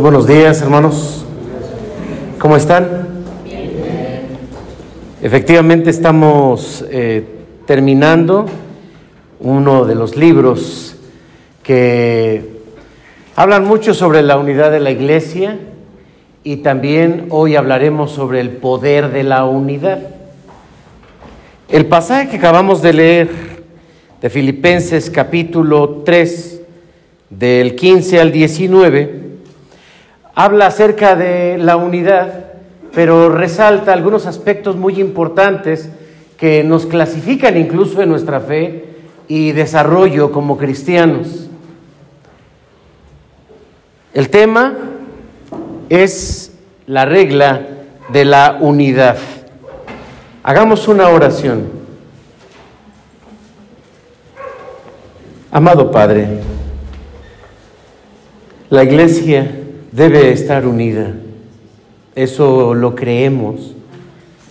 Buenos días, hermanos. ¿Cómo están? Efectivamente estamos eh, terminando uno de los libros que hablan mucho sobre la unidad de la iglesia y también hoy hablaremos sobre el poder de la unidad. El pasaje que acabamos de leer de Filipenses capítulo 3, del 15 al 19, habla acerca de la unidad, pero resalta algunos aspectos muy importantes que nos clasifican incluso en nuestra fe y desarrollo como cristianos. El tema es la regla de la unidad. Hagamos una oración. Amado Padre, la iglesia debe estar unida. Eso lo creemos,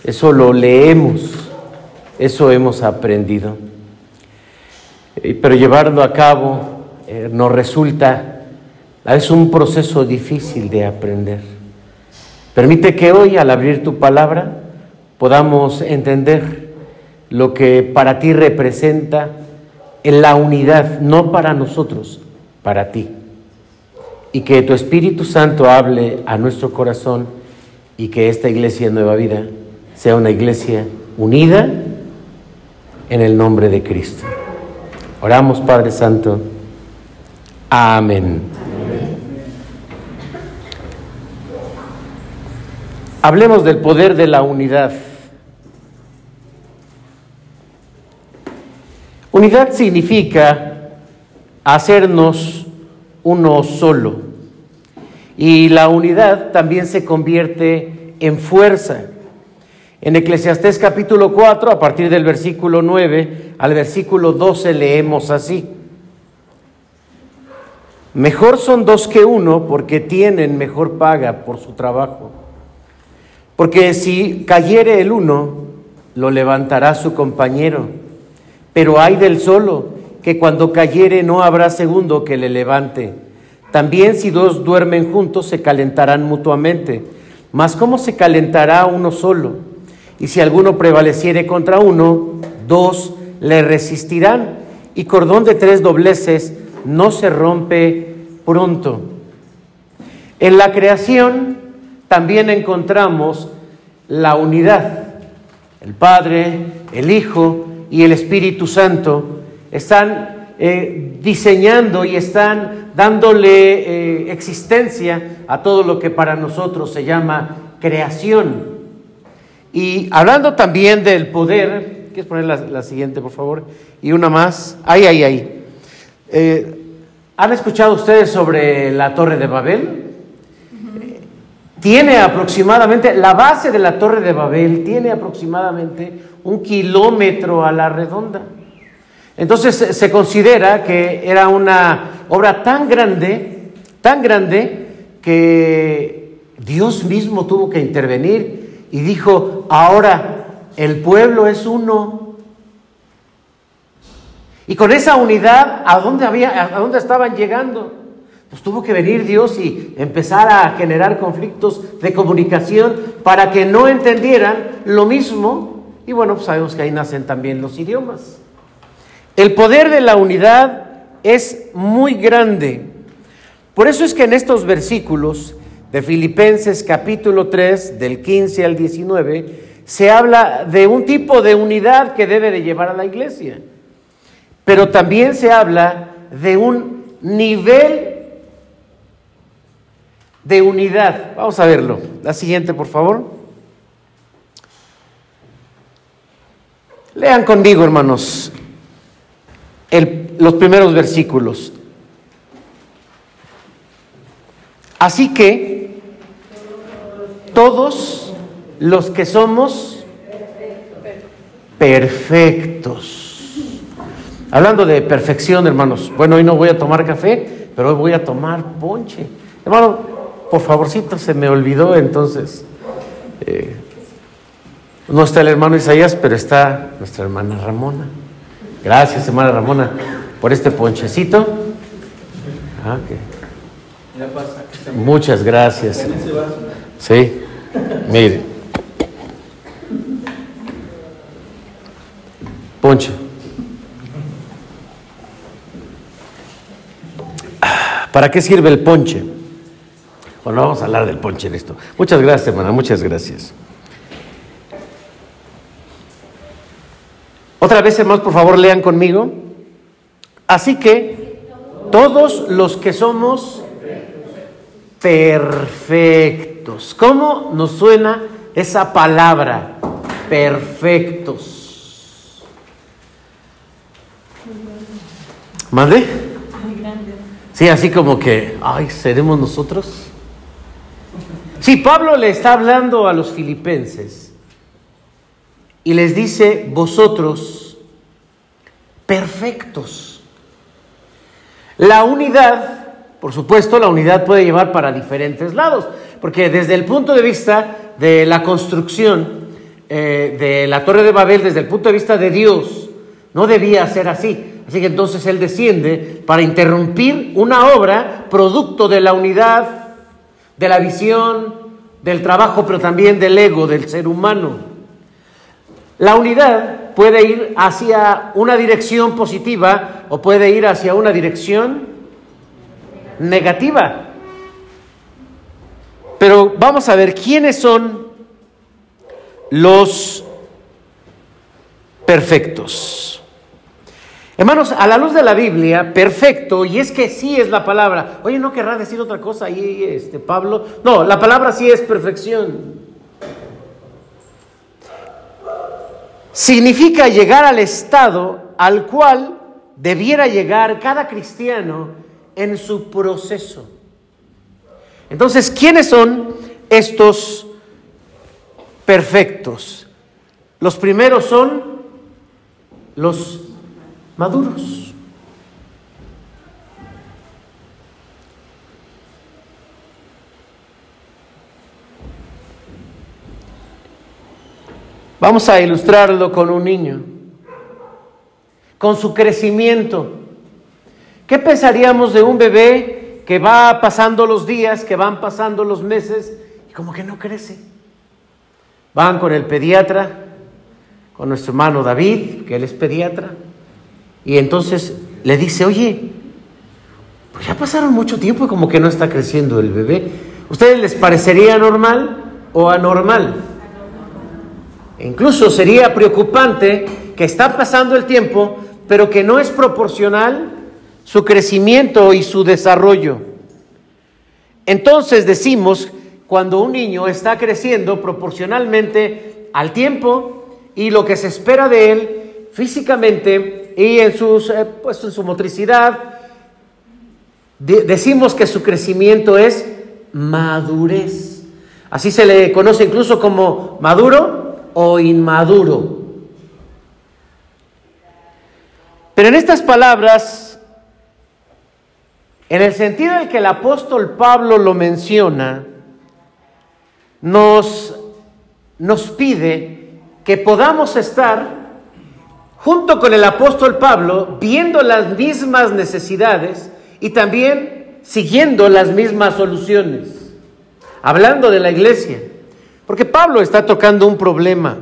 eso lo leemos, eso hemos aprendido. Pero llevarlo a cabo eh, nos resulta, es un proceso difícil de aprender. Permite que hoy, al abrir tu palabra, podamos entender lo que para ti representa en la unidad, no para nosotros, para ti y que tu Espíritu Santo hable a nuestro corazón y que esta iglesia Nueva Vida sea una iglesia unida en el nombre de Cristo. Oramos, Padre Santo. Amén. Hablemos del poder de la unidad. Unidad significa hacernos uno solo. Y la unidad también se convierte en fuerza. En Eclesiastés capítulo 4, a partir del versículo 9 al versículo 12 leemos así. Mejor son dos que uno porque tienen mejor paga por su trabajo. Porque si cayere el uno, lo levantará su compañero. Pero hay del solo que cuando cayere no habrá segundo que le levante. También si dos duermen juntos se calentarán mutuamente. Mas ¿cómo se calentará uno solo? Y si alguno prevaleciere contra uno, dos le resistirán. Y cordón de tres dobleces no se rompe pronto. En la creación también encontramos la unidad. El Padre, el Hijo y el Espíritu Santo están eh, diseñando y están dándole eh, existencia a todo lo que para nosotros se llama creación. Y hablando también del poder, ¿quieres poner la, siguiente, por favor? Y una más. Ahí, ahí, ahí. Eh, ¿Han escuchado ustedes sobre la Torre de Babel? Tiene aproximadamente, la base de la Torre de Babel tiene aproximadamente un kilómetro a la redonda. Entonces se considera que era una obra tan grande, tan grande, que Dios mismo tuvo que intervenir y dijo, ahora el pueblo es uno. Y con esa unidad, ¿a dónde, había, a dónde estaban llegando? Pues tuvo que venir Dios y empezar a generar conflictos de comunicación para que no entendieran lo mismo. Y bueno, pues sabemos que ahí nacen también los idiomas. El poder de la unidad es muy grande. Por eso es que en estos versículos de Filipenses capítulo 3, del 15 al 19, se habla de un tipo de unidad que debe de llevar a la iglesia. Pero también se habla de un nivel de unidad. Vamos a verlo. La siguiente, por favor. Lean conmigo, hermanos los primeros versículos. Así que todos los que somos perfectos. Hablando de perfección, hermanos. Bueno, hoy no voy a tomar café, pero hoy voy a tomar ponche. Hermano, por favorcito, se me olvidó entonces. Eh, no está el hermano Isaías, pero está nuestra hermana Ramona. Gracias, hermana Ramona, por este ponchecito. Ah, Muchas gracias. Sí, mire. Ponche. ¿Para qué sirve el ponche? Bueno, vamos a hablar del ponche en esto. Muchas gracias, hermana, muchas gracias. Otra vez, hermanos, por favor, lean conmigo. Así que todos los que somos perfectos. ¿Cómo nos suena esa palabra? Perfectos. ¿Mande? Sí, así como que, ay, ¿seremos nosotros? Sí, Pablo le está hablando a los filipenses y les dice, vosotros, perfectos. La unidad, por supuesto, la unidad puede llevar para diferentes lados, porque desde el punto de vista de la construcción eh, de la Torre de Babel, desde el punto de vista de Dios, no debía ser así. Así que entonces Él desciende para interrumpir una obra producto de la unidad, de la visión, del trabajo, pero también del ego, del ser humano. La unidad puede ir hacia una dirección positiva o puede ir hacia una dirección negativa. Pero vamos a ver quiénes son los perfectos. Hermanos, a la luz de la Biblia, perfecto, y es que sí es la palabra. Oye, ¿no querrá decir otra cosa ahí, este, Pablo? No, la palabra sí es perfección. Significa llegar al estado al cual debiera llegar cada cristiano en su proceso. Entonces, ¿quiénes son estos perfectos? Los primeros son los maduros. Vamos a ilustrarlo con un niño, con su crecimiento. ¿Qué pensaríamos de un bebé que va pasando los días, que van pasando los meses y como que no crece? Van con el pediatra, con nuestro hermano David, que él es pediatra, y entonces le dice, oye, pues ya pasaron mucho tiempo y como que no está creciendo el bebé. ¿Ustedes les parecería normal o anormal? Incluso sería preocupante que está pasando el tiempo, pero que no es proporcional su crecimiento y su desarrollo. Entonces decimos, cuando un niño está creciendo proporcionalmente al tiempo y lo que se espera de él físicamente y en, eh, pues, en su motricidad, decimos que su crecimiento es madurez. Así se le conoce incluso como maduro o inmaduro. Pero en estas palabras, en el sentido en que el apóstol Pablo lo menciona, nos, nos pide que podamos estar junto con el apóstol Pablo viendo las mismas necesidades y también siguiendo las mismas soluciones, hablando de la iglesia. Porque Pablo está tocando un problema.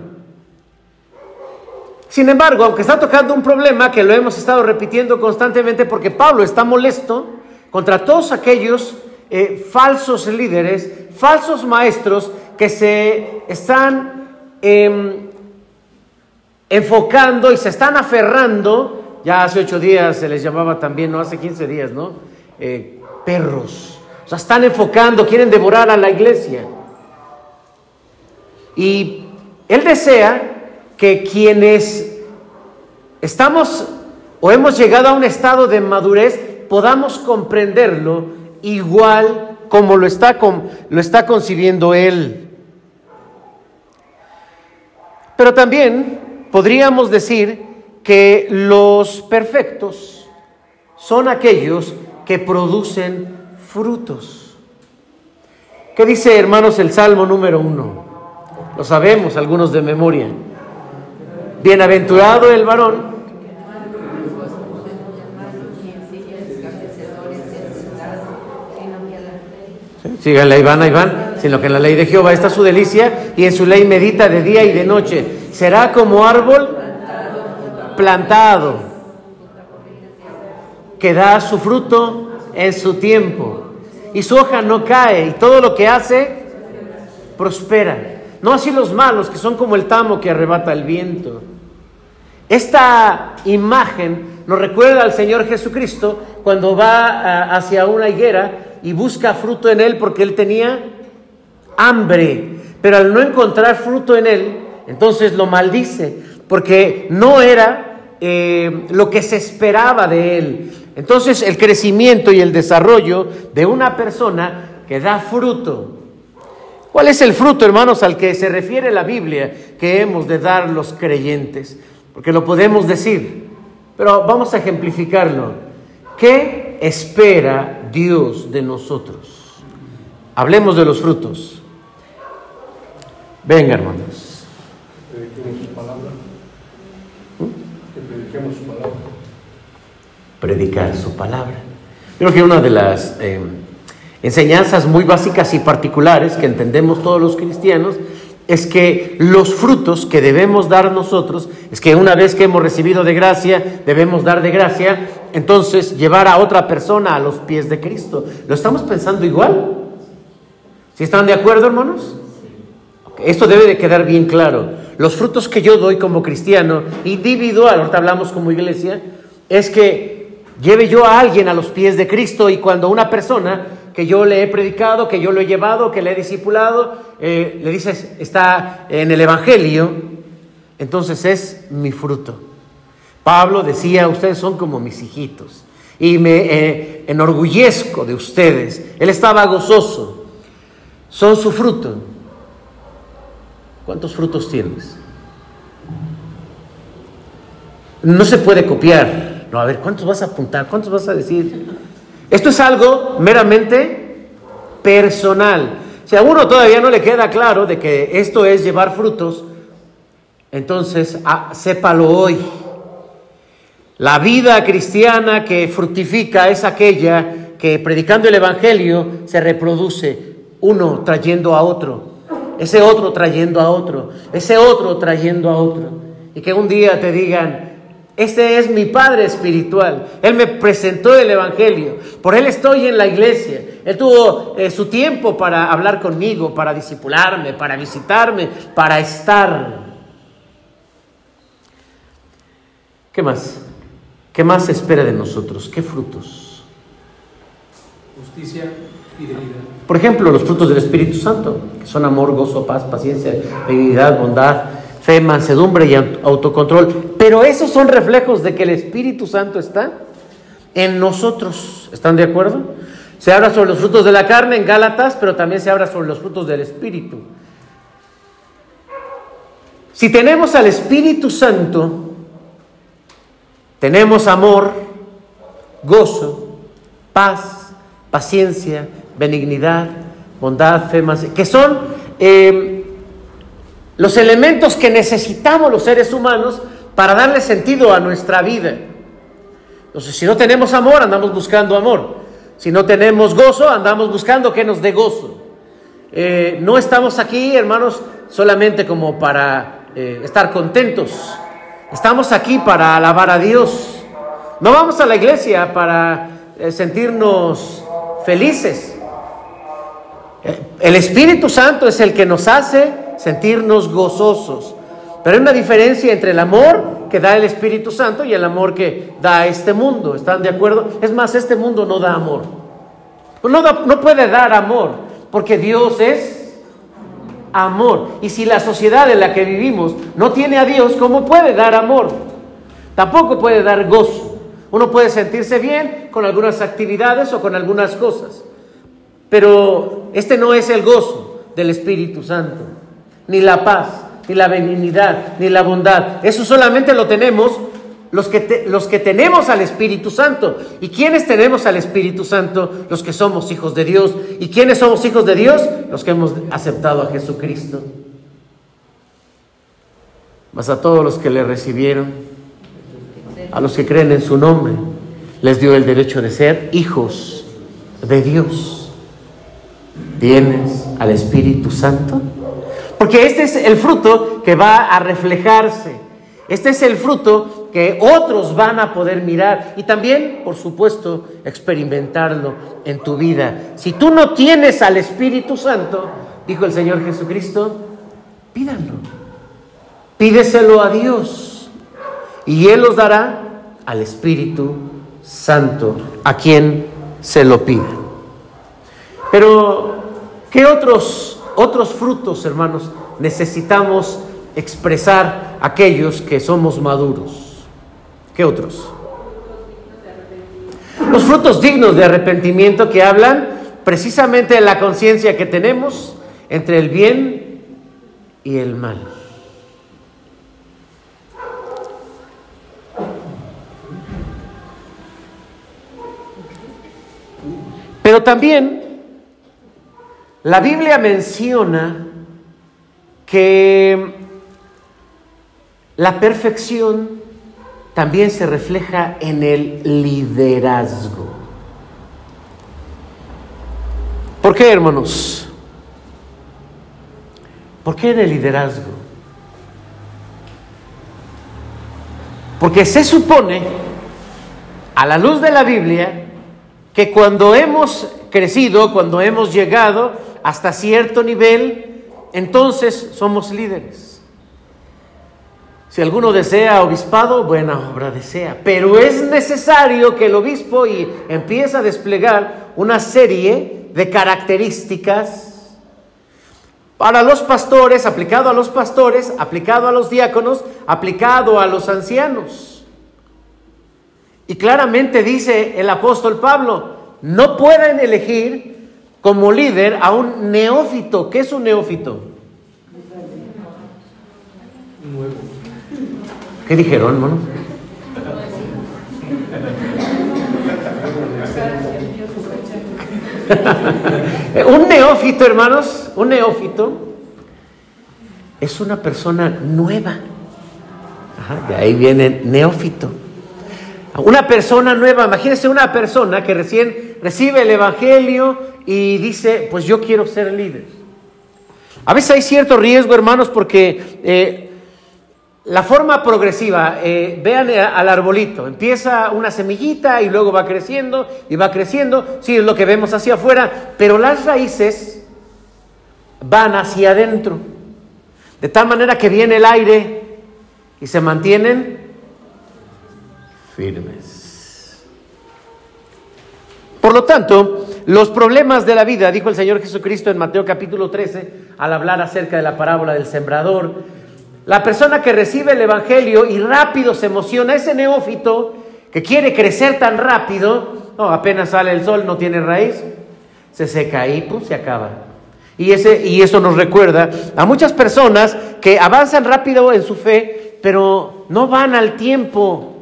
Sin embargo, aunque está tocando un problema que lo hemos estado repitiendo constantemente porque Pablo está molesto contra todos aquellos eh, falsos líderes, falsos maestros que se están em, enfocando y se están aferrando, ya hace ocho días se les llamaba también, no hace 15 días, ¿no? Eh, perros. O sea, están enfocando, quieren devorar a la iglesia. Y Él desea que quienes estamos o hemos llegado a un estado de madurez podamos comprenderlo igual como lo está, lo está concibiendo Él. Pero también podríamos decir que los perfectos son aquellos que producen frutos. ¿Qué dice, hermanos, el Salmo número uno? Lo sabemos algunos de memoria. Bienaventurado el varón van, ahí van. Sino que en la ley de Jehová está su delicia y en su ley medita de día y de noche. Será como árbol plantado que da su fruto en su tiempo. Y su hoja no cae y todo lo que hace prospera. No así los malos, que son como el tamo que arrebata el viento. Esta imagen nos recuerda al Señor Jesucristo cuando va ah, hacia una higuera y busca fruto en él porque él tenía hambre. Pero al no encontrar fruto en él, entonces lo maldice porque no era eh, lo que se esperaba de él. Entonces el crecimiento y el desarrollo de una persona que da fruto ¿Cuál es el fruto, hermanos, al que se refiere la Biblia que hemos de dar los creyentes? Porque lo podemos decir, pero vamos a ejemplificarlo. ¿Qué espera Dios de nosotros? Hablemos de los frutos. Venga, hermanos. Prediquemos su palabra. prediquemos su palabra. Predicar su palabra. Creo que una de las eh, enseñanzas muy básicas y particulares que entendemos todos los cristianos es que los frutos que debemos dar nosotros, es que una vez que hemos recibido de gracia, debemos dar de gracia, entonces llevar a otra persona a los pies de Cristo. ¿Lo estamos pensando igual? ¿Sí están de acuerdo, hermanos? Esto debe de quedar bien claro. Los frutos que yo doy como cristiano, individual, ahorita hablamos como iglesia, es que lleve yo a alguien a los pies de Cristo y cuando una persona que yo le he predicado, que yo lo he llevado, que le he discipulado, eh, le dices, está en el Evangelio, entonces es mi fruto. Pablo decía, ustedes son como mis hijitos y me eh, enorgullezco de ustedes. Él estaba gozoso, son su fruto. ¿Cuántos frutos tienes? No se puede copiar. No, a ver, ¿cuántos vas a apuntar? ¿Cuántos vas a decir? Esto es algo meramente personal. Si a uno todavía no le queda claro de que esto es llevar frutos, entonces ah, sépalo hoy. La vida cristiana que fructifica es aquella que predicando el Evangelio se reproduce, uno trayendo a otro, ese otro trayendo a otro, ese otro trayendo a otro. Y que un día te digan, este es mi Padre espiritual. Él me presentó el Evangelio. Por Él estoy en la iglesia. Él tuvo eh, su tiempo para hablar conmigo, para disipularme, para visitarme, para estar. ¿Qué más? ¿Qué más se espera de nosotros? ¿Qué frutos? Justicia, fidelidad. Por ejemplo, los frutos del Espíritu Santo, que son amor, gozo, paz, paciencia, benignidad, bondad, fe, mansedumbre y autocontrol. Pero esos son reflejos de que el Espíritu Santo está en nosotros. ¿Están de acuerdo? Se habla sobre los frutos de la carne en Gálatas, pero también se habla sobre los frutos del Espíritu. Si tenemos al Espíritu Santo, tenemos amor, gozo, paz, paciencia, benignidad, bondad, fe, que son eh, los elementos que necesitamos los seres humanos para darle sentido a nuestra vida. Entonces, si no tenemos amor, andamos buscando amor. Si no tenemos gozo, andamos buscando que nos dé gozo. Eh, no estamos aquí, hermanos, solamente como para eh, estar contentos. Estamos aquí para alabar a Dios. No vamos a la iglesia para eh, sentirnos felices. El Espíritu Santo es el que nos hace sentirnos gozosos. Pero hay una diferencia entre el amor que da el Espíritu Santo y el amor que da este mundo. ¿Están de acuerdo? Es más, este mundo no da amor. No, no puede dar amor, porque Dios es amor. Y si la sociedad en la que vivimos no tiene a Dios, ¿cómo puede dar amor? Tampoco puede dar gozo. Uno puede sentirse bien con algunas actividades o con algunas cosas, pero este no es el gozo del Espíritu Santo ni la paz, ni la benignidad, ni la bondad. Eso solamente lo tenemos los que, los que tenemos al Espíritu Santo. ¿Y quiénes tenemos al Espíritu Santo? Los que somos hijos de Dios. ¿Y quiénes somos hijos de Dios? Los que hemos aceptado a Jesucristo. Mas a todos los que le recibieron, a los que creen en su nombre, les dio el derecho de ser hijos de Dios. ¿Tienes al Espíritu Santo? Porque este es el fruto que va a reflejarse. Este es el fruto que otros van a poder mirar y también, por supuesto, experimentarlo en tu vida. Si tú no tienes al Espíritu Santo, dijo el Señor Jesucristo, pídanlo. Pídeselo a Dios y Él os dará al Espíritu Santo, a quien se lo pida. Pero, ¿qué otros, otros frutos, hermanos, necesitamos expresar aquellos que somos maduros? ¿Qué otros? Los frutos dignos de arrepentimiento que hablan precisamente de la conciencia que tenemos entre el bien y el mal. Pero también la Biblia menciona que la perfección también se refleja en el liderazgo. ¿Por qué, hermanos? ¿Por qué en el liderazgo? Porque se supone, a la luz de la Biblia, que cuando hemos crecido, cuando hemos llegado hasta cierto nivel, entonces somos líderes. Si alguno desea obispado, buena obra desea. Pero es necesario que el obispo y empiece a desplegar una serie de características para los pastores, aplicado a los pastores, aplicado a los diáconos, aplicado a los ancianos. Y claramente dice el apóstol Pablo, no pueden elegir como líder a un neófito. ¿Qué es un neófito? ¿Qué dijeron, hermano? un neófito, hermanos, un neófito es una persona nueva. de ahí viene neófito. Una persona nueva, imagínense una persona que recién recibe el Evangelio y dice, pues yo quiero ser líder. A veces hay cierto riesgo, hermanos, porque eh, la forma progresiva, eh, vean al arbolito, empieza una semillita y luego va creciendo y va creciendo, sí, es lo que vemos hacia afuera, pero las raíces van hacia adentro, de tal manera que viene el aire y se mantienen firmes. Por lo tanto, los problemas de la vida, dijo el Señor Jesucristo en Mateo capítulo 13, al hablar acerca de la parábola del sembrador, la persona que recibe el Evangelio y rápido se emociona, ese neófito que quiere crecer tan rápido, no, apenas sale el sol, no tiene raíz, se seca y pues se acaba. Y, ese, y eso nos recuerda a muchas personas que avanzan rápido en su fe, pero no van al tiempo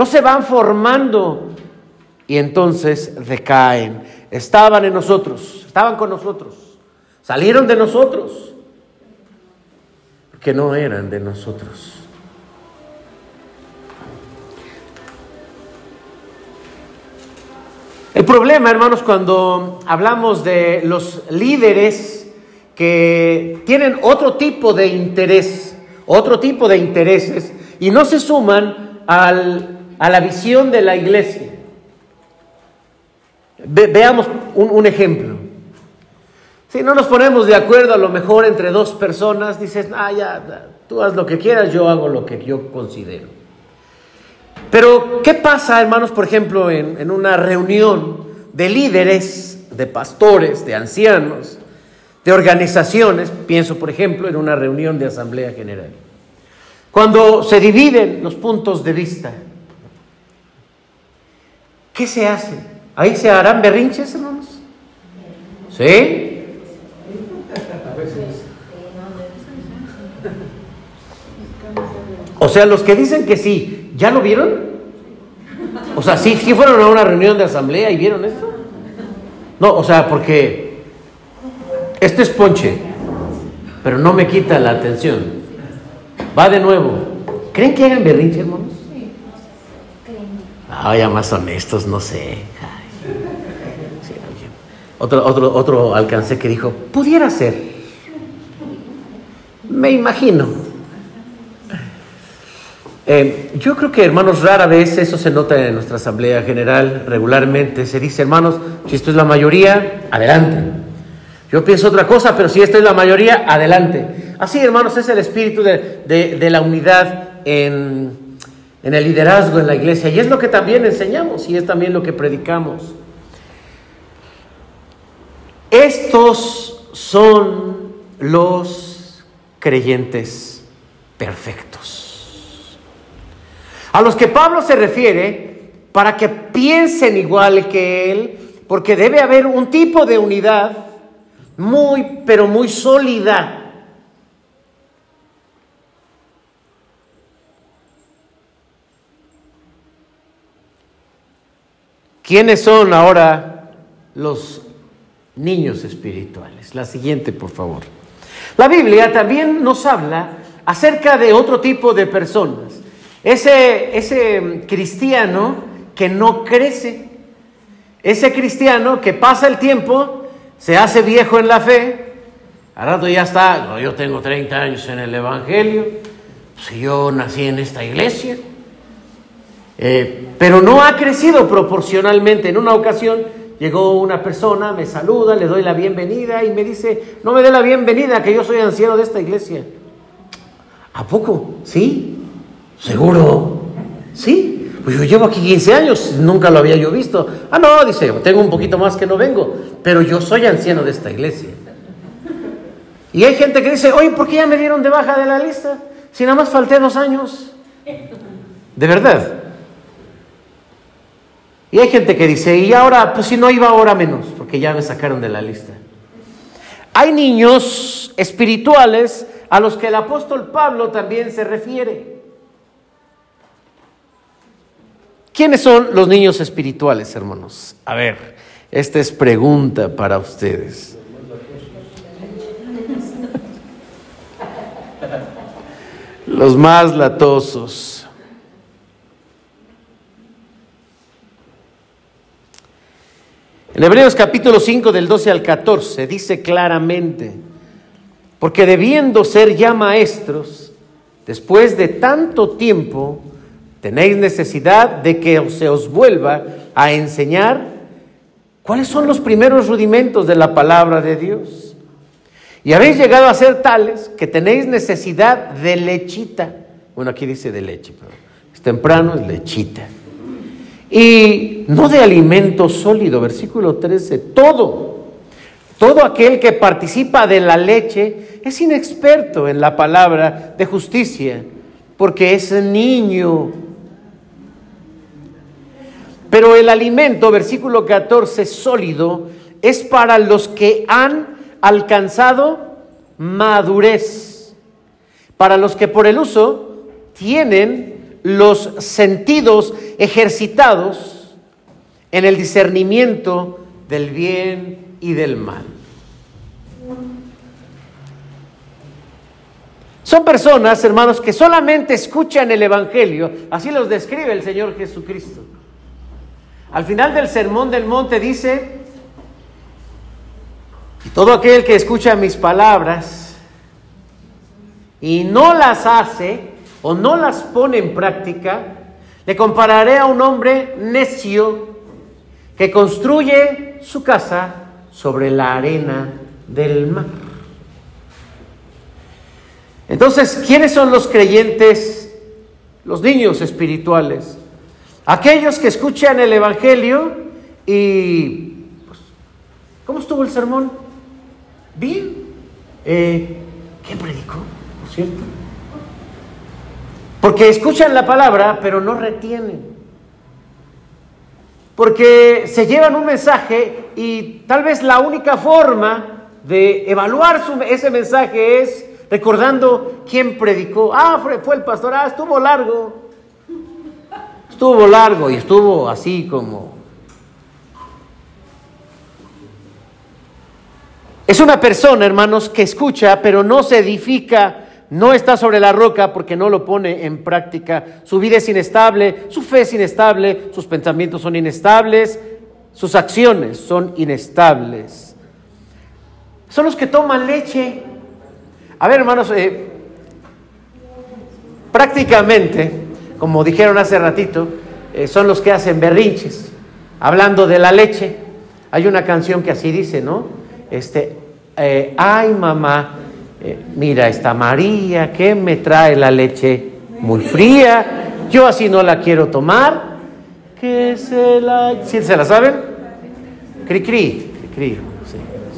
no se van formando y entonces decaen. Estaban en nosotros, estaban con nosotros, salieron de nosotros, que no eran de nosotros. El problema, hermanos, cuando hablamos de los líderes que tienen otro tipo de interés, otro tipo de intereses, y no se suman al a la visión de la iglesia. Veamos un, ejemplo. Si no nos ponemos de acuerdo a lo mejor entre dos personas, dices, ah, ya, tú haz lo que quieras, yo hago lo que yo considero. Pero, ¿qué pasa, hermanos, por ejemplo, en, en una reunión de líderes, de pastores, de ancianos, de organizaciones? Pienso, por ejemplo, en una reunión de Asamblea General. Cuando se dividen los puntos de vista, ¿Qué se hace? ¿Ahí se harán berrinches, hermanos? ¿Sí? O sea, los que dicen que sí, ¿ya lo vieron? O sea, ¿sí, sí fueron a una reunión de asamblea y vieron esto? No, o sea, porque este es ponche, pero no me quita la atención. Va de nuevo. ¿Creen que hagan berrinche, hermanos? Ah, ya más honestos, no sé. Otro, otro, otro alcancé que dijo, pudiera ser. Me imagino. Eh, yo creo que, hermanos, rara vez eso se nota en nuestra Asamblea General regularmente. Se dice, hermanos, si esto es la mayoría, adelante. Yo pienso otra cosa, pero si esto es la mayoría, adelante. Así, hermanos, es el espíritu de, la unidad en, en el liderazgo en la iglesia. Y es lo que también enseñamos y es también lo que predicamos. Estos son los creyentes perfectos. A los que Pablo se refiere para que piensen igual que él, porque debe haber un tipo de unidad muy, pero muy sólida. ¿Quiénes son ahora los niños espirituales. La siguiente, por favor. La Biblia también nos habla acerca de otro tipo de personas. Ese, ese cristiano que no crece, ese cristiano que pasa el tiempo, se hace viejo en la fe, al rato ya está, yo tengo 30 años en el Evangelio, si yo nací en esta iglesia, eh, pero no ha crecido proporcionalmente. En una ocasión Llegó una persona, me saluda, le doy la bienvenida y me dice, no me dé la bienvenida, que yo soy anciano de esta iglesia. ¿A poco? ¿Sí? ¿Seguro? ¿Sí? Pues yo llevo aquí 15 años, nunca lo había yo visto. Ah, no, dice, tengo un poquito más que no vengo, pero yo soy anciano de esta iglesia. Y hay gente que dice, oye, ¿por qué ya me dieron de baja de la lista? Si nada más falté dos años. De verdad. Y hay gente que dice, y ahora, pues si no iba ahora menos, porque ya me sacaron de la lista. Hay niños espirituales a los que el apóstol Pablo también se refiere. ¿Quiénes son los niños espirituales, hermanos? A ver, esta es pregunta para ustedes. Los más latosos. En Hebreos capítulo 5 del 12 al 14 dice claramente, porque debiendo ser ya maestros, después de tanto tiempo, tenéis necesidad de que se os vuelva a enseñar cuáles son los primeros rudimentos de la palabra de Dios. Y habéis llegado a ser tales que tenéis necesidad de lechita. Bueno, aquí dice de leche, pero es temprano, es lechita y no de alimento sólido, versículo 13, todo, todo aquel que participa de la leche es inexperto en la palabra de justicia, porque es niño. Pero el alimento, versículo 14, sólido, es para los que han alcanzado madurez, para los que por el uso tienen los sentidos ejercitados en el discernimiento del bien y del mal. Son personas, hermanos, que solamente escuchan el Evangelio, así los describe el Señor Jesucristo. Al final del Sermón del Monte dice, todo aquel que escucha mis palabras y no las hace, o no las pone en práctica, le compararé a un hombre necio que construye su casa sobre la arena del mar. Entonces, ¿quiénes son los creyentes, los niños espirituales? Aquellos que escuchan el Evangelio y... Pues, ¿Cómo estuvo el sermón? Bien. Eh, ¿Quién predicó? ¿Por cierto? Porque escuchan la palabra, pero no retienen. Porque se llevan un mensaje y tal vez la única forma de evaluar ese mensaje es recordando quién predicó. Ah, fue, el pastor, ah, estuvo largo. Estuvo largo y estuvo así como... Es una persona, hermanos, que escucha, pero no se edifica no está sobre la roca porque no lo pone en práctica. Su vida es inestable, su fe es inestable, sus pensamientos son inestables sus acciones son inestables. Son los que toman leche. A ver, hermanos, eh, prácticamente, como dijeron hace ratito, eh, son los que hacen berrinches. Hablando de la leche, hay una canción que así dice, ¿no? Este, eh, ay mamá, mira esta María que me trae la leche muy fría, yo así no la quiero tomar, que se la... ¿Sí se la saben? Cri cri, cri,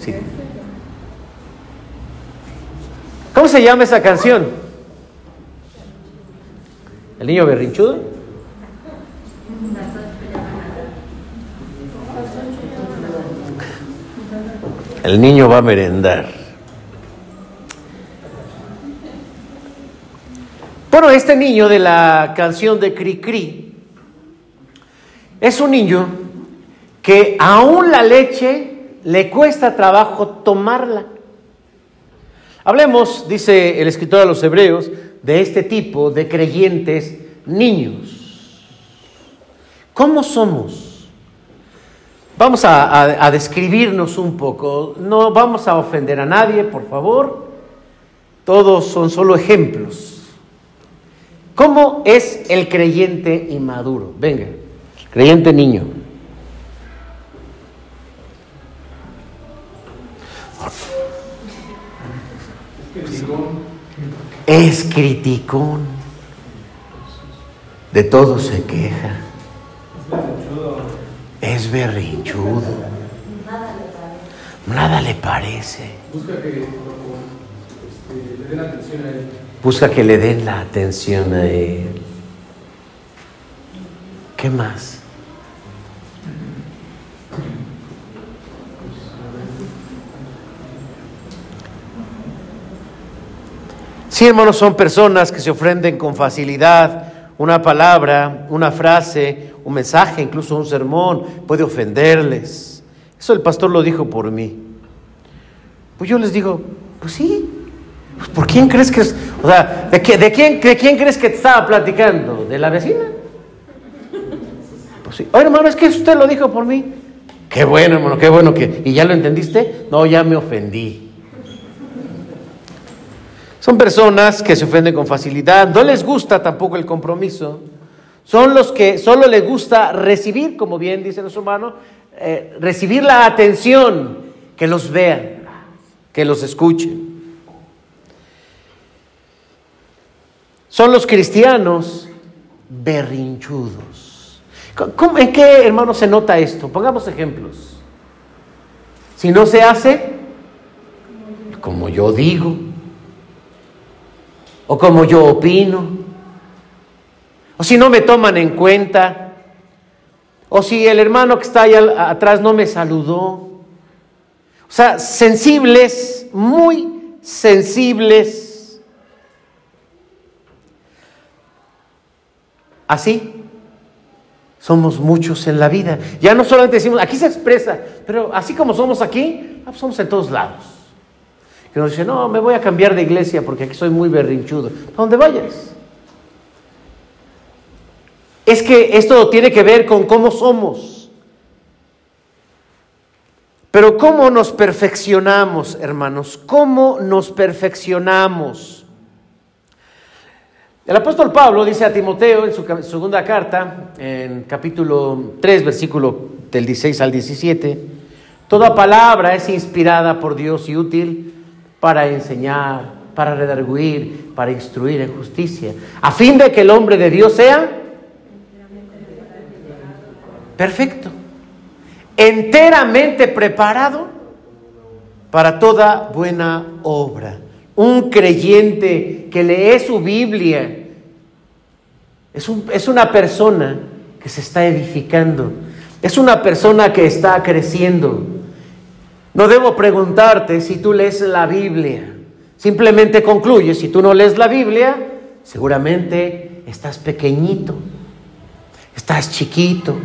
sí. ¿Cómo se llama esa canción? ¿El niño berrinchudo? El niño va a merendar. Bueno, este niño de la canción de Cri Cri es un niño que aún la leche le cuesta trabajo tomarla. Hablemos, dice el escritor de los Hebreos, de este tipo de creyentes niños. ¿Cómo somos? Vamos a, describirnos un poco. No vamos a ofender a nadie, por favor. Todos son solo ejemplos. ¿Cómo es el creyente inmaduro? Venga, creyente niño. Es criticón. De todo se queja. Es berrinchudo. Nada le parece. Busca que le den atención a él. Busca que le den la atención a él. ¿Qué más? Sí, hermanos, son personas que se ofrenden con facilidad. Una palabra, una frase, un mensaje, incluso un sermón, puede ofenderles. Eso el pastor lo dijo por mí. Pues yo les digo, pues sí. ¿Por quién crees que es? O sea, ¿de, qué, quién, ¿de quién crees que te estaba platicando? ¿De la vecina? Pues sí. Oye, hermano, es que usted lo dijo por mí. Qué bueno, hermano, qué bueno que. ¿Y ya lo entendiste? No, ya me ofendí. Son personas que se ofenden con facilidad, no les gusta tampoco el compromiso. Son los que solo les gusta recibir, como bien dice nuestro hermano, eh, recibir la atención, que los vean, que los escuchen. Son los cristianos berrinchudos. ¿En qué, hermano, se nota esto? Pongamos ejemplos. Si no se hace, como yo digo, o como yo opino, o si no me toman en cuenta, o si el hermano que está allá atrás no me saludó. O sea, sensibles, muy sensibles. Así somos muchos en la vida. Ya no solamente decimos, aquí se expresa, pero así como somos aquí, ah, pues somos en todos lados que nos dice, no, me voy a cambiar de iglesia porque aquí soy muy berrinchudo. ¿A dónde vayas? Es que esto tiene que ver con cómo somos. Pero ¿cómo nos perfeccionamos, hermanos? ¿Cómo nos perfeccionamos? El apóstol Pablo dice a Timoteo en su segunda carta, en capítulo 3, versículo del 16 al 17, toda palabra es inspirada por Dios y útil para enseñar, para redarguir, para instruir en justicia, a fin de que el hombre de Dios sea perfecto, enteramente preparado para toda buena obra. Un creyente que lee su Biblia es, una persona que se está edificando, es una persona que está creciendo, no debo preguntarte si tú lees la Biblia. Simplemente concluye, si tú no lees la Biblia, seguramente estás pequeñito, estás chiquito,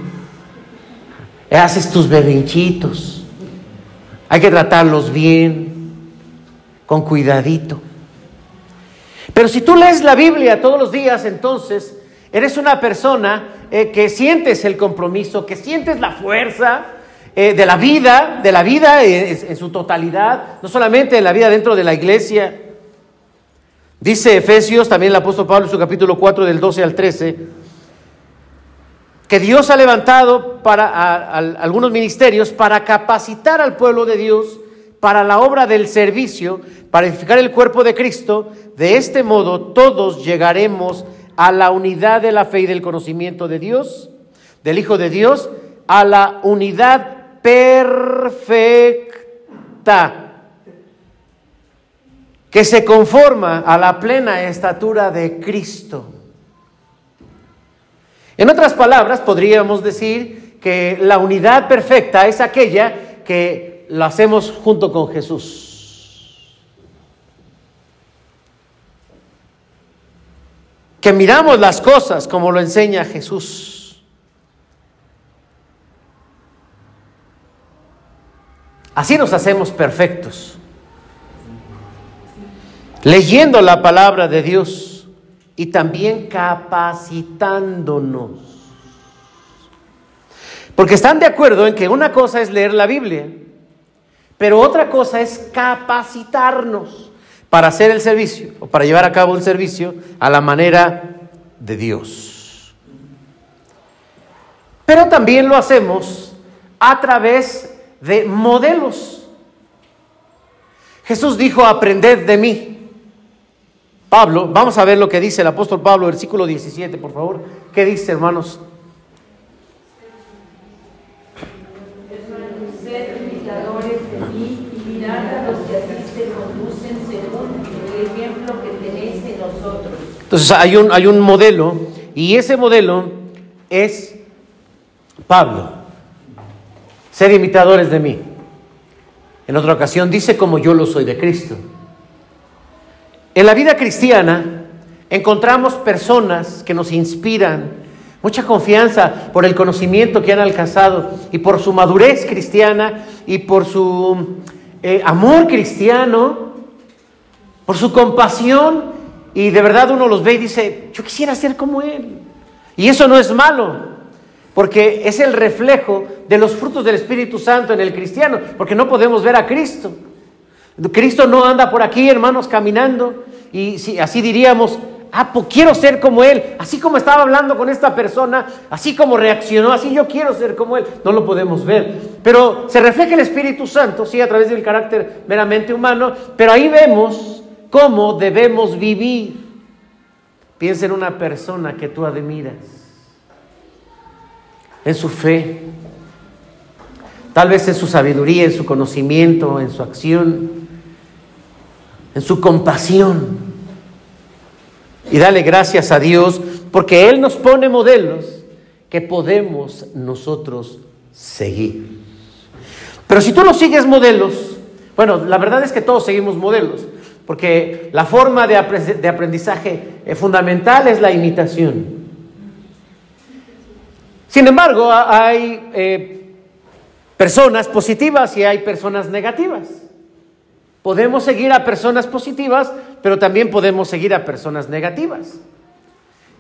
haces tus berrinchitos. Hay que tratarlos bien, con cuidadito. Pero si tú lees la Biblia todos los días, entonces eres una persona eh, que sientes el compromiso, que sientes la fuerza, eh, de la vida, de la vida en, su totalidad, no solamente en la vida dentro de la iglesia. Dice Efesios, también el apóstol Pablo en su capítulo 4 del 12 al 13, que Dios ha levantado para algunos ministerios para capacitar al pueblo de Dios para la obra del servicio, para edificar el cuerpo de Cristo. De este modo todos llegaremos a la unidad de la fe y del conocimiento de Dios, del Hijo de Dios, a la unidad perfecta que se conforma a la plena estatura de Cristo. En otras palabras, podríamos decir que la unidad perfecta es aquella que la hacemos junto con Jesús. Que miramos las cosas como lo enseña Jesús. Así nos hacemos perfectos leyendo la palabra de Dios y también capacitándonos. Porque están de acuerdo en que una cosa es leer la Biblia, pero otra cosa es capacitarnos para hacer el servicio o para llevar a cabo el servicio a la manera de Dios. Pero también lo hacemos a través de modelos. Jesús dijo, aprended de mí Pablo, vamos a ver lo que dice el apóstol Pablo, versículo 17, por favor. ¿Qué dice, hermanos? Entonces hay un, hay un modelo y ese modelo es Pablo. Ser imitadores de mí. En otra ocasión dice como yo lo soy de Cristo. En la vida cristiana encontramos personas que nos inspiran mucha confianza por el conocimiento que han alcanzado y por su madurez cristiana y por su eh, amor cristiano, por su compasión y de verdad uno los ve y dice, yo quisiera ser como él. Y eso no es malo, porque es el reflejo de los frutos del Espíritu Santo en el cristiano, porque no podemos ver a Cristo. Cristo no anda por aquí, hermanos, caminando y así diríamos, ah, pues quiero ser como Él, así como estaba hablando con esta persona, así como reaccionó, así yo quiero ser como Él. No lo podemos ver, pero se refleja el Espíritu Santo, sí, a través del carácter meramente humano, pero ahí vemos cómo debemos vivir. Piensa en una persona que tú admiras, en su fe, tal vez en su sabiduría, en su conocimiento, en su acción en su compasión. Y dale gracias a Dios porque Él nos pone modelos que podemos nosotros seguir. Pero si tú no sigues modelos, bueno, la verdad es que todos seguimos modelos, porque la forma de aprendizaje fundamental es la imitación. Sin embargo, hay eh, personas positivas y hay personas negativas. Podemos seguir a personas positivas, pero también podemos seguir a personas negativas.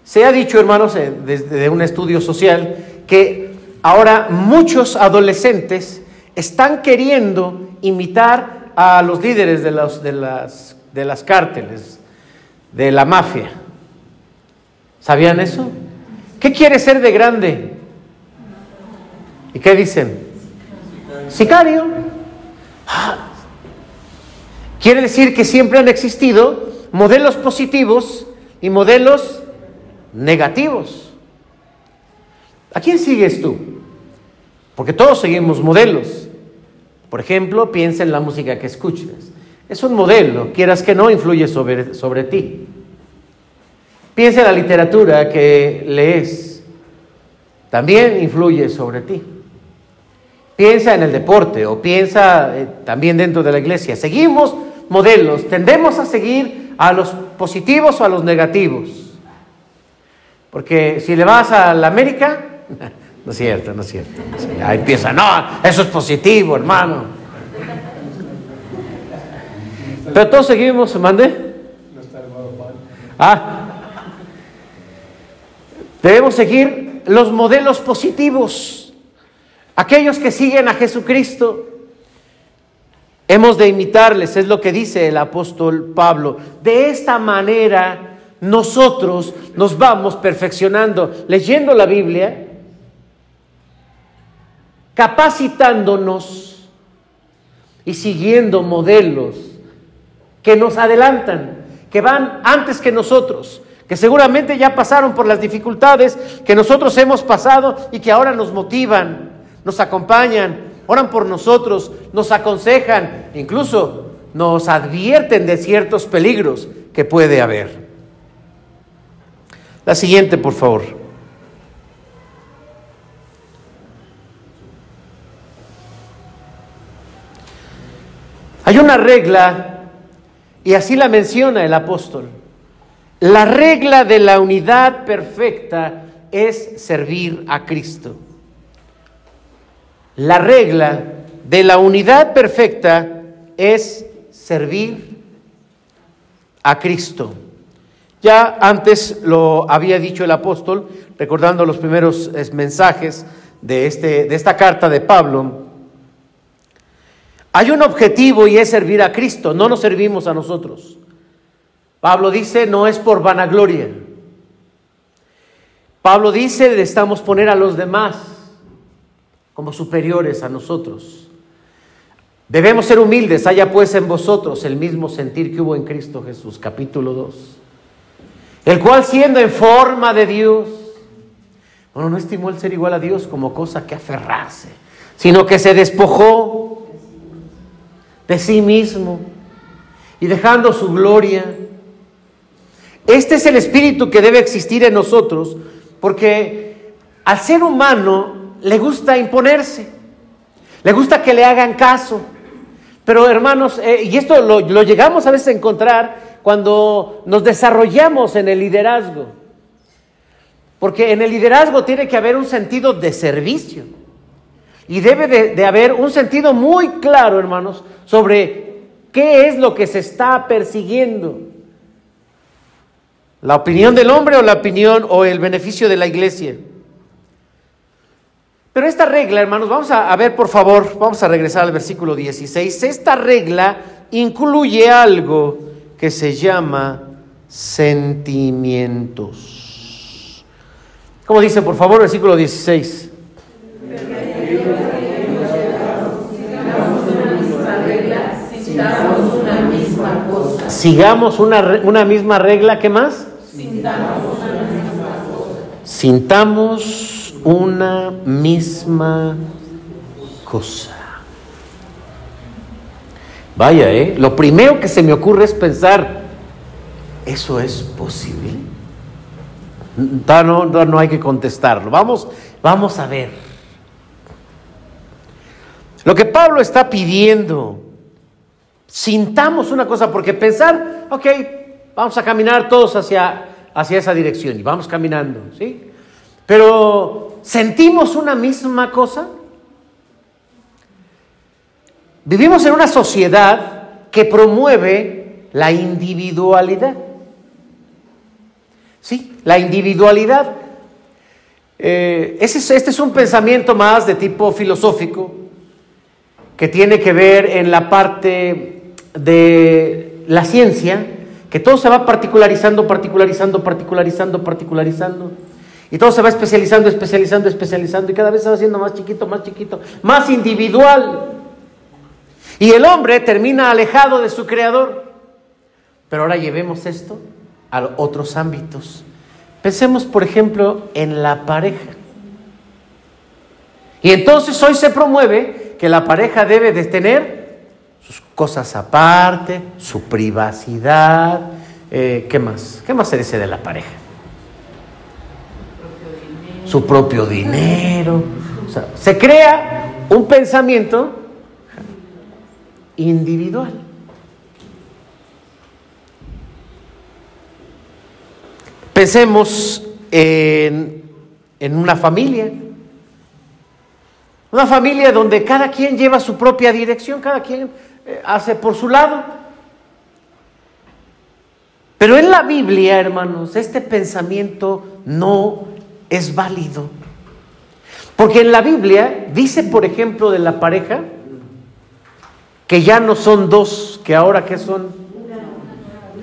Se ha dicho, hermanos, eh, desde un estudio social, que ahora muchos adolescentes están queriendo imitar a los líderes de, los, de, las, de las cárteles, de la mafia. ¿Sabían eso? ¿Qué quiere ser de grande? ¿Y qué dicen? Sicario. Ah, Quiere decir que siempre han existido modelos positivos y modelos negativos. ¿A quién sigues tú? Porque todos seguimos modelos. Por ejemplo, piensa en la música que escuchas. Es un modelo, quieras que no, influye sobre, sobre ti. Piensa en la literatura que lees. También influye sobre ti. Piensa en el deporte o piensa eh, también dentro de la iglesia. Seguimos modelos. Tendemos a seguir a los positivos o a los negativos. Porque si le vas a la América, no es cierto, no es cierto. Ahí empieza, no, eso es positivo, hermano. Pero todos seguimos, mande. Ah, debemos seguir los modelos positivos. Aquellos que siguen a Jesucristo, hemos de imitarles, es lo que dice el apóstol Pablo. De esta manera nosotros nos vamos perfeccionando, leyendo la Biblia, capacitándonos y siguiendo modelos que nos adelantan, que van antes que nosotros, que seguramente ya pasaron por las dificultades que nosotros hemos pasado y que ahora nos motivan, nos acompañan, oran por nosotros, nos aconsejan, incluso nos advierten de ciertos peligros que puede haber. La siguiente, por favor. Hay una regla, y así la menciona el apóstol. La regla de la unidad perfecta es servir a Cristo. La regla de la unidad perfecta es servir a Cristo. Ya antes lo había dicho el apóstol, recordando los primeros mensajes de, este, de esta carta de Pablo. Hay un objetivo y es servir a Cristo, no nos servimos a nosotros. Pablo dice, no es por vanagloria. Pablo dice, necesitamos poner a los demás como superiores a nosotros. Debemos ser humildes, haya pues en vosotros el mismo sentir que hubo en Cristo Jesús, capítulo 2. El cual siendo en forma de Dios, bueno, no estimó el ser igual a Dios como cosa que aferrarse, sino que se despojó de sí mismo y dejando su gloria este es el espíritu que debe existir en nosotros, porque al ser humano le gusta imponerse, le gusta que le hagan caso. Pero hermanos, eh, y esto lo, lo llegamos a veces a encontrar cuando nos desarrollamos en el liderazgo. Porque en el liderazgo tiene que haber un sentido de servicio. Y debe de, haber un sentido muy claro, hermanos, sobre qué es lo que se está persiguiendo. ¿La opinión del hombre o la opinión o el beneficio de la iglesia? Pero esta regla, hermanos, vamos a, a, ver por favor, vamos a regresar al versículo 16. Esta regla incluye algo que se llama sentimientos. ¿Cómo dice, por favor, versículo 16? Sigamos una, una misma regla, ¿qué más? Sintamos una misma cosa. Sintamos una misma cosa. Vaya, ¿eh? Lo primero que se me ocurre es pensar, ¿eso es posible? No, no, no hay que contestarlo. Vamos, vamos a ver. Lo que Pablo está pidiendo, sintamos una cosa, porque pensar, ok, vamos a caminar todos hacia, hacia esa dirección y vamos caminando, ¿sí? Pero sentimos una misma cosa. Vivimos en una sociedad que promueve la individualidad. ¿Sí? La individualidad. Eh, este es un pensamiento más de tipo filosófico que tiene que ver en la parte de la ciencia, que todo se va particularizando, particularizando, particularizando, particularizando. Y todo se va especializando, especializando, especializando. Y cada vez se va haciendo más chiquito, más chiquito, más individual. Y el hombre termina alejado de su creador. Pero ahora llevemos esto a otros ámbitos. Pensemos, por ejemplo, en la pareja. Y entonces hoy se promueve que la pareja debe de tener sus cosas aparte, su privacidad. Eh, ¿Qué más? ¿Qué más se dice de la pareja? Su propio dinero. Se crea un pensamiento individual. Pensemos en, en una familia. Una familia donde cada quien lleva su propia dirección, cada quien hace por su lado. Pero en la Biblia, hermanos, este pensamiento no es válido. Porque en la Biblia dice, por ejemplo, de la pareja, que ya no son dos, que ahora que son,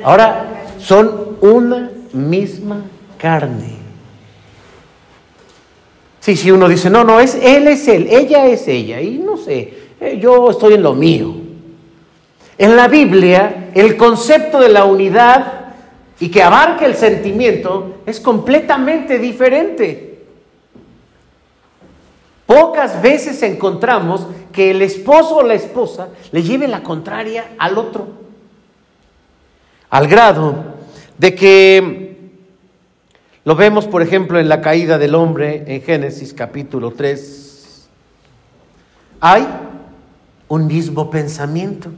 ahora son una misma carne. Sí, si uno dice, no, no, es él es él, ella es ella, y no sé, eh, yo estoy en lo mío. En la Biblia, el concepto de la unidad y que abarca el sentimiento es completamente diferente. Pocas veces encontramos que el esposo o la esposa le lleve la contraria al otro, al grado de que lo vemos, por ejemplo, en la caída del hombre en Génesis capítulo 3. Hay un mismo pensamiento.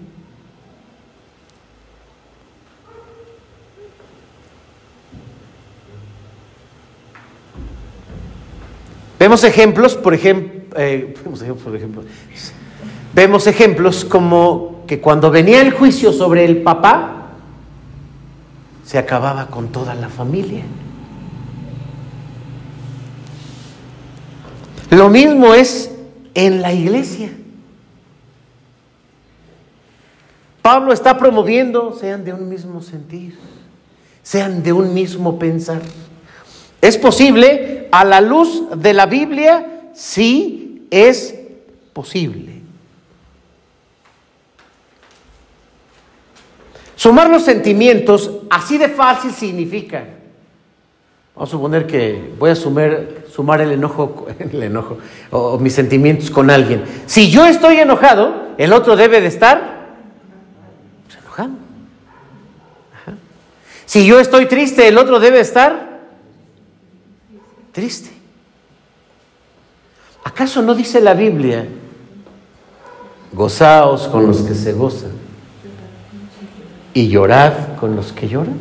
Vemos ejemplos, por ejemplo, eh, vemos ejemplos, por ejemplo, vemos ejemplos como que cuando venía el juicio sobre el papá, se acababa con toda la familia. Lo mismo es en la iglesia. Pablo está promoviendo, sean de un mismo sentir, sean de un mismo pensar. ¿Es posible a la luz de la Biblia? Sí, es posible. Sumar los sentimientos así de fácil significa, vamos a suponer que voy a sumar, sumar el enojo, el enojo o, mis sentimientos con alguien. Si yo estoy enojado, el otro debe de estar pues, enojado. Si yo estoy triste, el otro debe estar triste. ¿Acaso no dice la Biblia, gozaos con los que se gozan y llorad con los que lloran?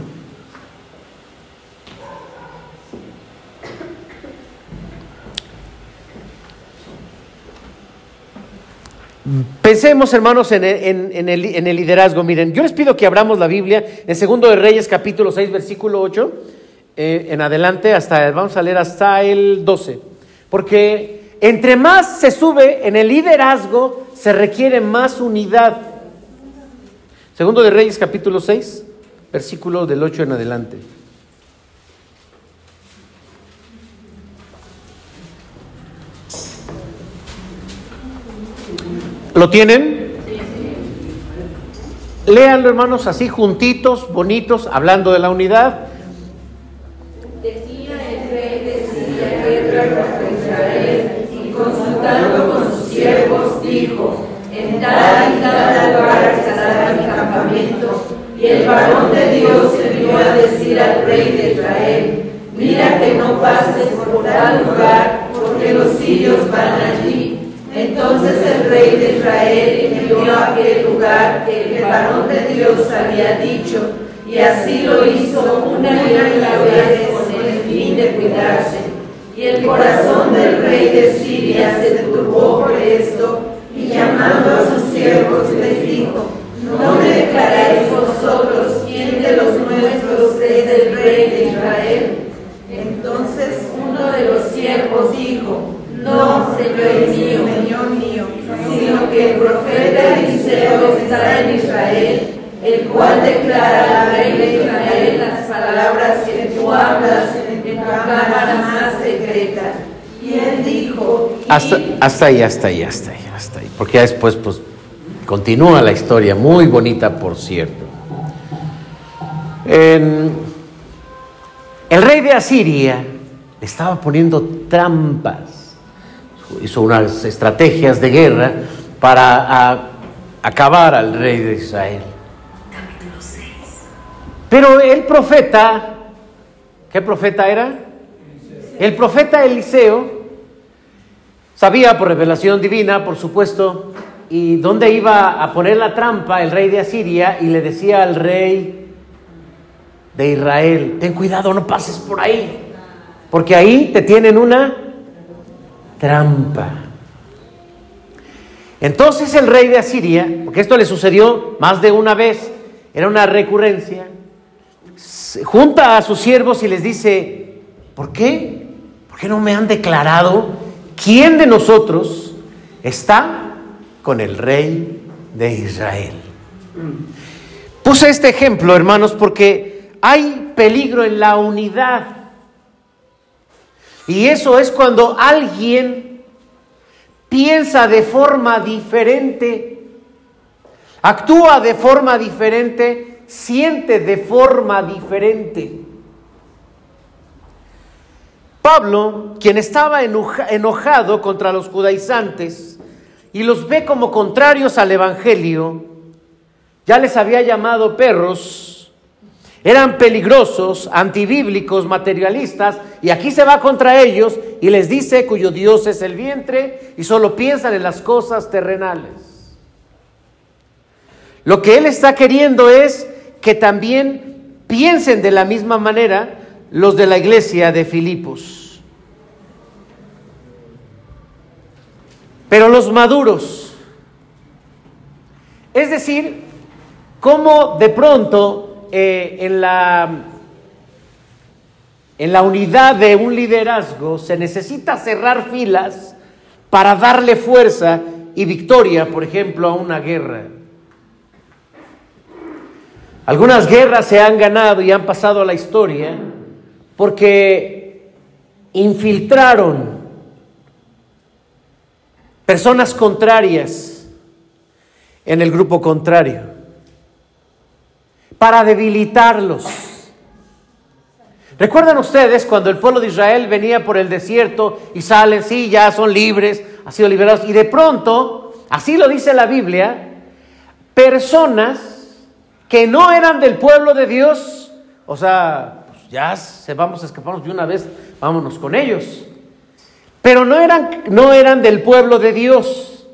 Pensemos, hermanos, en el, liderazgo. Miren, yo les pido que abramos la Biblia en Segundo de Reyes, capítulo 6, versículo 8, eh, en adelante, hasta, vamos a leer hasta el 12. Porque entre más se sube en el liderazgo, se requiere más unidad. Segundo de Reyes, capítulo 6, versículo del 8 en adelante. ¿Lo tienen? Léanlo, hermanos, así juntitos, bonitos, hablando de la unidad. Decía el rey de Siria guerra contra Israel y consultando con sus siervos dijo, tal lugar mi campamento. Y el varón de Dios envió a decir al rey de Israel, mira que no pases por tal lugar, porque los sirios van allí entonces el rey de Israel envió a aquel lugar que el varón de Dios había dicho, y así lo hizo una y otra vez con el fin de cuidarse. Y el corazón del rey de Siria se turbó por esto, y llamando a sus siervos les dijo, ¿no me declaráis vosotros quién de los nuestros es el rey de Israel? Entonces uno de los siervos dijo, no, Señor mío, Señor mío, sino que el profeta Eliseo está en Israel, el cual declara al rey de Israel las palabras que tú hablas en tu cámara más secreta. Y él dijo... Hasta, hasta ahí, hasta ahí, hasta ahí, hasta ahí. Porque ya después, pues, continúa la historia, muy bonita, por cierto. el rey de Asiria le estaba poniendo trampas hizo unas estrategias de guerra para acabar al rey de Israel. Pero el profeta, ¿qué profeta era? El profeta Eliseo sabía por revelación divina, por supuesto, y dónde iba a poner la trampa el rey de Asiria y le decía al rey de Israel, ten cuidado, no pases por ahí, porque ahí te tienen una trampa. Entonces el rey de Asiria, porque esto le sucedió más de una vez, era una recurrencia, junta a sus siervos y les dice, ¿por qué? ¿Por qué no me han declarado ¿quién de nosotros está con el rey de Israel? Puse este ejemplo, hermanos, porque hay peligro en la unidad. Y eso es cuando alguien piensa de forma diferente, actúa de forma diferente, siente de forma diferente. Pablo, quien estaba enojado contra los judaizantes y los ve como contrarios al Evangelio, ya les había llamado perros, eran peligrosos, antibíblicos, materialistas, y aquí se va contra ellos y les dice cuyo Dios es el vientre y solo piensan en las cosas terrenales. Lo que él está queriendo es que también piensen de la misma manera los de la iglesia de Filipos. Pero los maduros, es decir, cómo de pronto eh, en, la, en la unidad de un liderazgo se necesita cerrar filas para darle fuerza y victoria, por ejemplo, a una guerra. Algunas guerras se han ganado y han pasado a la historia porque infiltraron personas contrarias en el grupo contrario para debilitarlos. ¿Recuerdan ustedes cuando el pueblo de Israel venía por el desierto y salen, sí, ya son libres, han sido liberados, y de pronto, así lo dice la Biblia, personas que no eran del pueblo de Dios, o sea, ya se vamos a escaparnos de una vez, vámonos con ellos. Pero no eran, no eran del pueblo de Dios.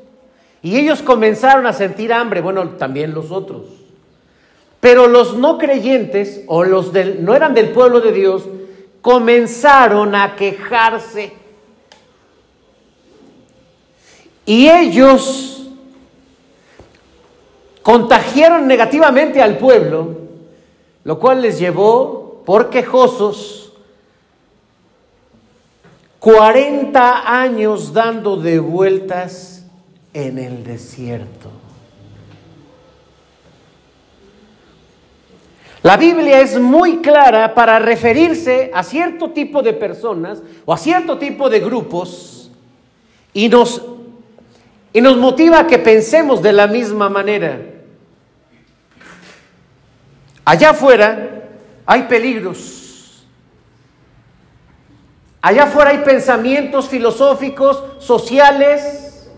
Y ellos comenzaron a sentir hambre, bueno, también los otros. Pero los no creyentes o los del, no eran del pueblo de Dios, comenzaron a quejarse. Y ellos contagiaron negativamente al pueblo, lo cual les llevó por quejosos, 40 años dando de vueltas en el desierto. La Biblia es muy clara para referirse a cierto tipo de personas o a cierto tipo de grupos y nos, y nos motiva a que pensemos de la misma manera. Allá afuera hay peligros. Allá afuera hay pensamientos filosóficos, sociales.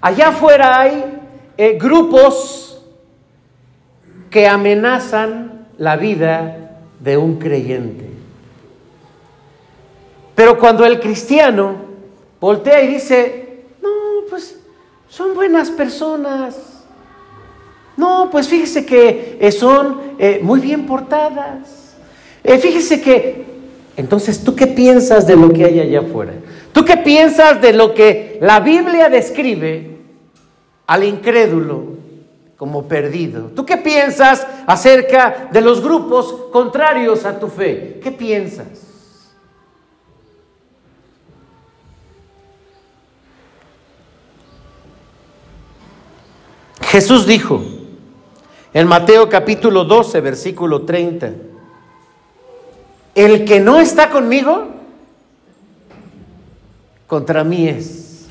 Allá afuera hay eh, grupos que amenazan la vida de un creyente. Pero cuando el cristiano voltea y dice, no, pues son buenas personas, no, pues fíjese que eh, son eh, muy bien portadas. Eh, fíjese que, entonces, ¿tú qué piensas de lo que hay allá afuera? ¿Tú qué piensas de lo que la Biblia describe al incrédulo como perdido? ¿Tú qué piensas acerca de los grupos contrarios a tu fe? ¿Qué piensas? Jesús dijo, en Mateo capítulo 12, versículo 30. El que no está conmigo, contra mí es.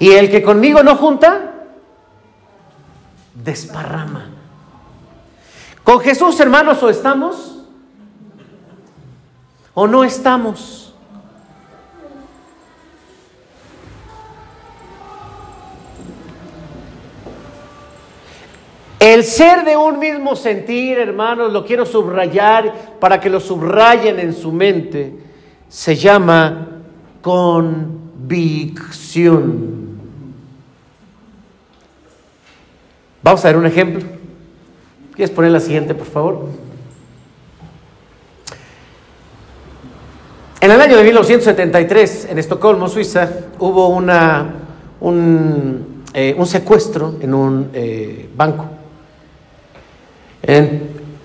Y el que conmigo no junta, desparrama. Con Jesús, hermanos, o estamos o no estamos. El ser de un mismo sentir, hermanos, lo quiero subrayar para que lo subrayen en su mente, se llama convicción. Vamos a ver un ejemplo. ¿Quieres poner la siguiente, por favor? En el año de 1973, en Estocolmo, Suiza, hubo un, eh, secuestro en un eh, banco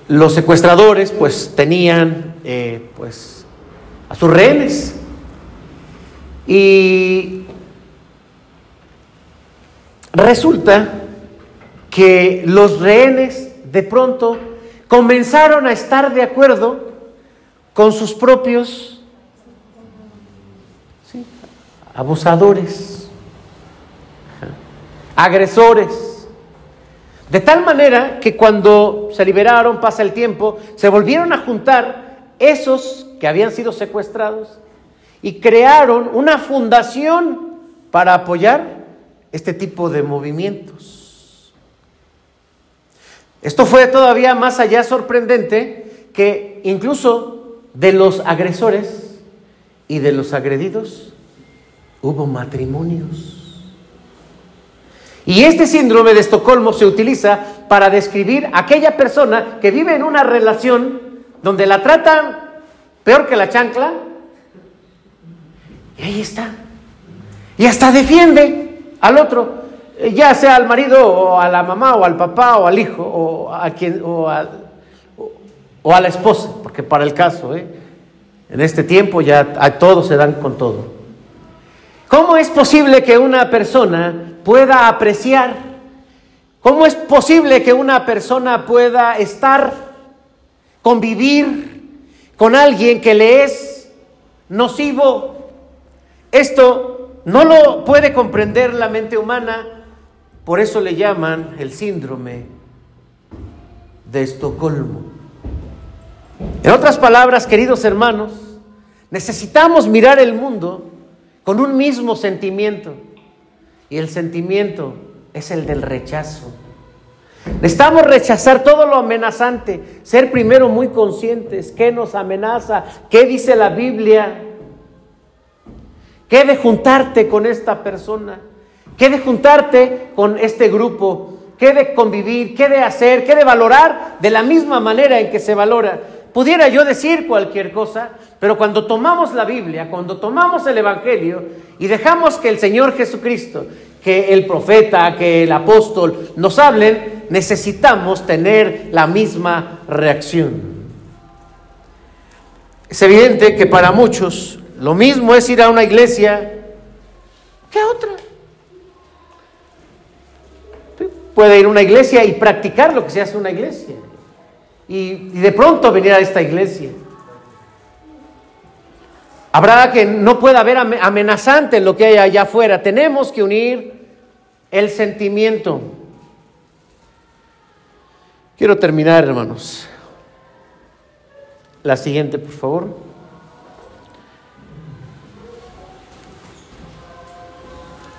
los secuestradores pues tenían eh, pues a sus rehenes Y resulta que los rehenes de pronto comenzaron a estar de acuerdo con sus propios abusadores, agresores. De tal manera que cuando se liberaron, pasa el tiempo, se volvieron a juntar esos que habían sido secuestrados y crearon una fundación para apoyar este tipo de movimientos. Esto fue todavía más allá sorprendente que incluso de los agresores y de los agredidos hubo matrimonios. Y este síndrome de Estocolmo se utiliza para describir a aquella persona que vive en una relación donde la tratan peor que la chancla. Y ahí está. Y hasta defiende al otro, ya sea al marido o a la mamá o al papá o al hijo o a quien o a, o a la esposa, porque para el caso, ¿eh? en este tiempo ya a todos se dan con todo. ¿Cómo es posible que una persona pueda apreciar? ¿Cómo es posible que una persona pueda estar, convivir con alguien que le es nocivo? Esto no lo puede comprender la mente humana, por eso le llaman el síndrome de Estocolmo. En otras palabras, queridos hermanos, necesitamos mirar el mundo con un mismo sentimiento. Y el sentimiento es el del rechazo. Necesitamos rechazar todo lo amenazante, ser primero muy conscientes, qué nos amenaza, qué dice la Biblia, qué de juntarte con esta persona, qué de juntarte con este grupo, qué de convivir, qué de hacer, qué de valorar de la misma manera en que se valora. Pudiera yo decir cualquier cosa, pero cuando tomamos la Biblia, cuando tomamos el Evangelio y dejamos que el Señor Jesucristo, que el profeta, que el apóstol nos hablen, necesitamos tener la misma reacción. Es evidente que para muchos lo mismo es ir a una iglesia que a otra. Puede ir a una iglesia y practicar lo que se hace en una iglesia y, de pronto venir a esta iglesia. Habrá que no pueda haber amenazante en lo que hay allá afuera. Tenemos que unir el sentimiento. Quiero terminar, hermanos. La siguiente, por favor.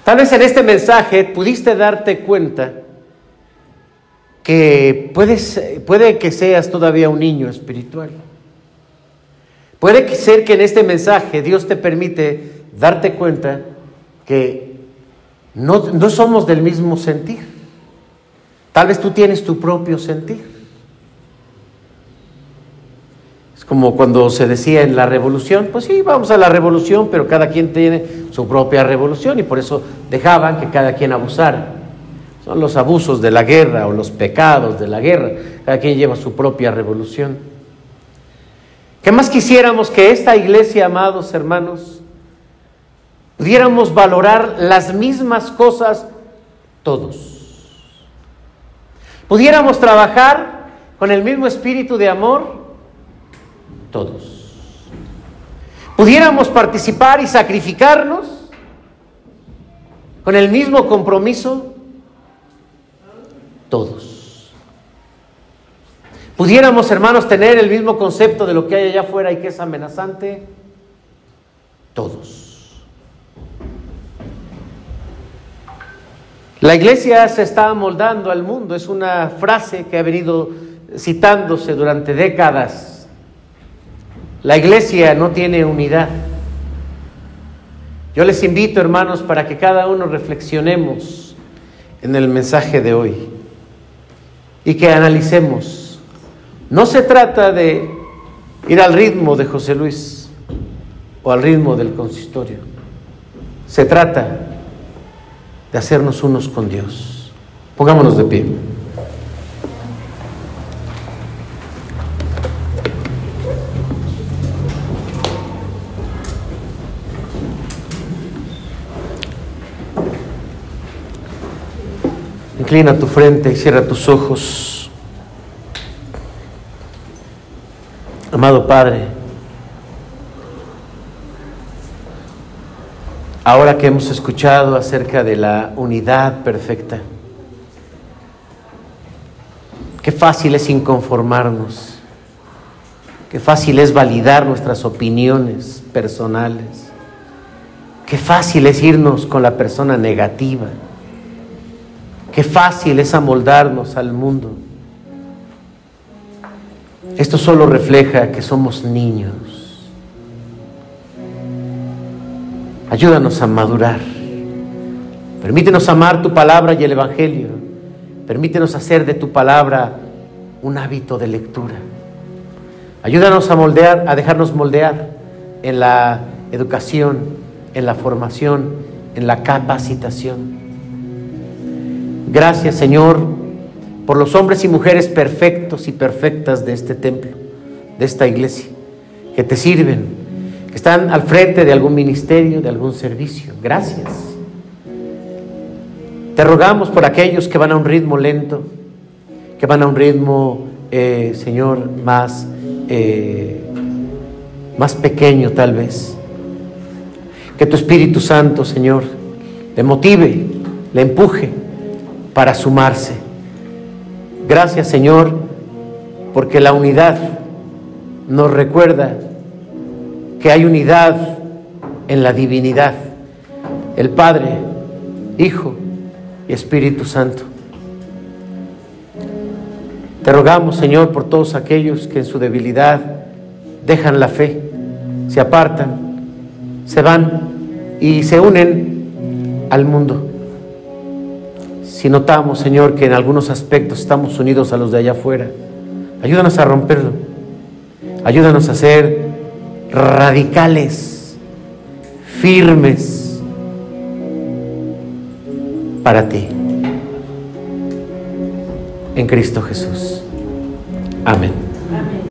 Tal vez en este mensaje pudiste darte cuenta que puedes, puede que seas todavía un niño espiritual. Puede ser que en este mensaje Dios te permite darte cuenta que no, no somos del mismo sentir. Tal vez tú tienes tu propio sentir. Es como cuando se decía en la revolución, pues sí, vamos a la revolución, pero cada quien tiene su propia revolución y por eso dejaban que cada quien abusara. Los abusos de la guerra o los pecados de la guerra. Cada quien lleva su propia revolución. ¿Qué más quisiéramos que esta iglesia, amados hermanos, pudiéramos valorar las mismas cosas todos? Pudiéramos trabajar con el mismo espíritu de amor todos. Pudiéramos participar y sacrificarnos con el mismo compromiso todos. ¿Pudiéramos, hermanos, tener el mismo concepto de lo que hay allá afuera y que es amenazante? Todos. La iglesia se está amoldando al mundo, es una frase que ha venido citándose durante décadas. La iglesia no tiene unidad. Yo les invito, hermanos, para que cada uno reflexionemos en el mensaje de hoy y que analicemos. No se trata de ir al ritmo de José Luis o al ritmo del consistorio. Se trata de hacernos unos con Dios. Pongámonos de pie. Inclina tu frente y cierra tus ojos. Amado Padre, ahora que hemos escuchado acerca de la unidad perfecta, qué fácil es inconformarnos, qué fácil es validar nuestras opiniones personales, qué fácil es irnos con la persona negativa. Qué fácil es amoldarnos al mundo. Esto solo refleja que somos niños. Ayúdanos a madurar. Permítenos amar tu palabra y el Evangelio. Permítenos hacer de tu palabra un hábito de lectura. Ayúdanos a moldear, a dejarnos moldear en la educación, en la formación, en la capacitación. Gracias, Señor, por los hombres y mujeres perfectos y perfectas de este templo, de esta iglesia, que te sirven, que están al frente de algún ministerio, de algún servicio. Gracias. Te rogamos por aquellos que van a un ritmo lento, que van a un ritmo, eh, Señor, más, eh, más pequeño tal vez. Que tu Espíritu Santo, Señor, le motive, le empuje para sumarse. Gracias Señor, porque la unidad nos recuerda que hay unidad en la divinidad, el Padre, Hijo y Espíritu Santo. Te rogamos, Señor, por todos aquellos que en su debilidad dejan la fe, se apartan, se van y se unen al mundo si notamos, Señor, que en algunos aspectos estamos unidos a los de allá afuera, ayúdanos a romperlo. Ayúdanos a ser radicales, firmes para ti. En Cristo Jesús. Amén.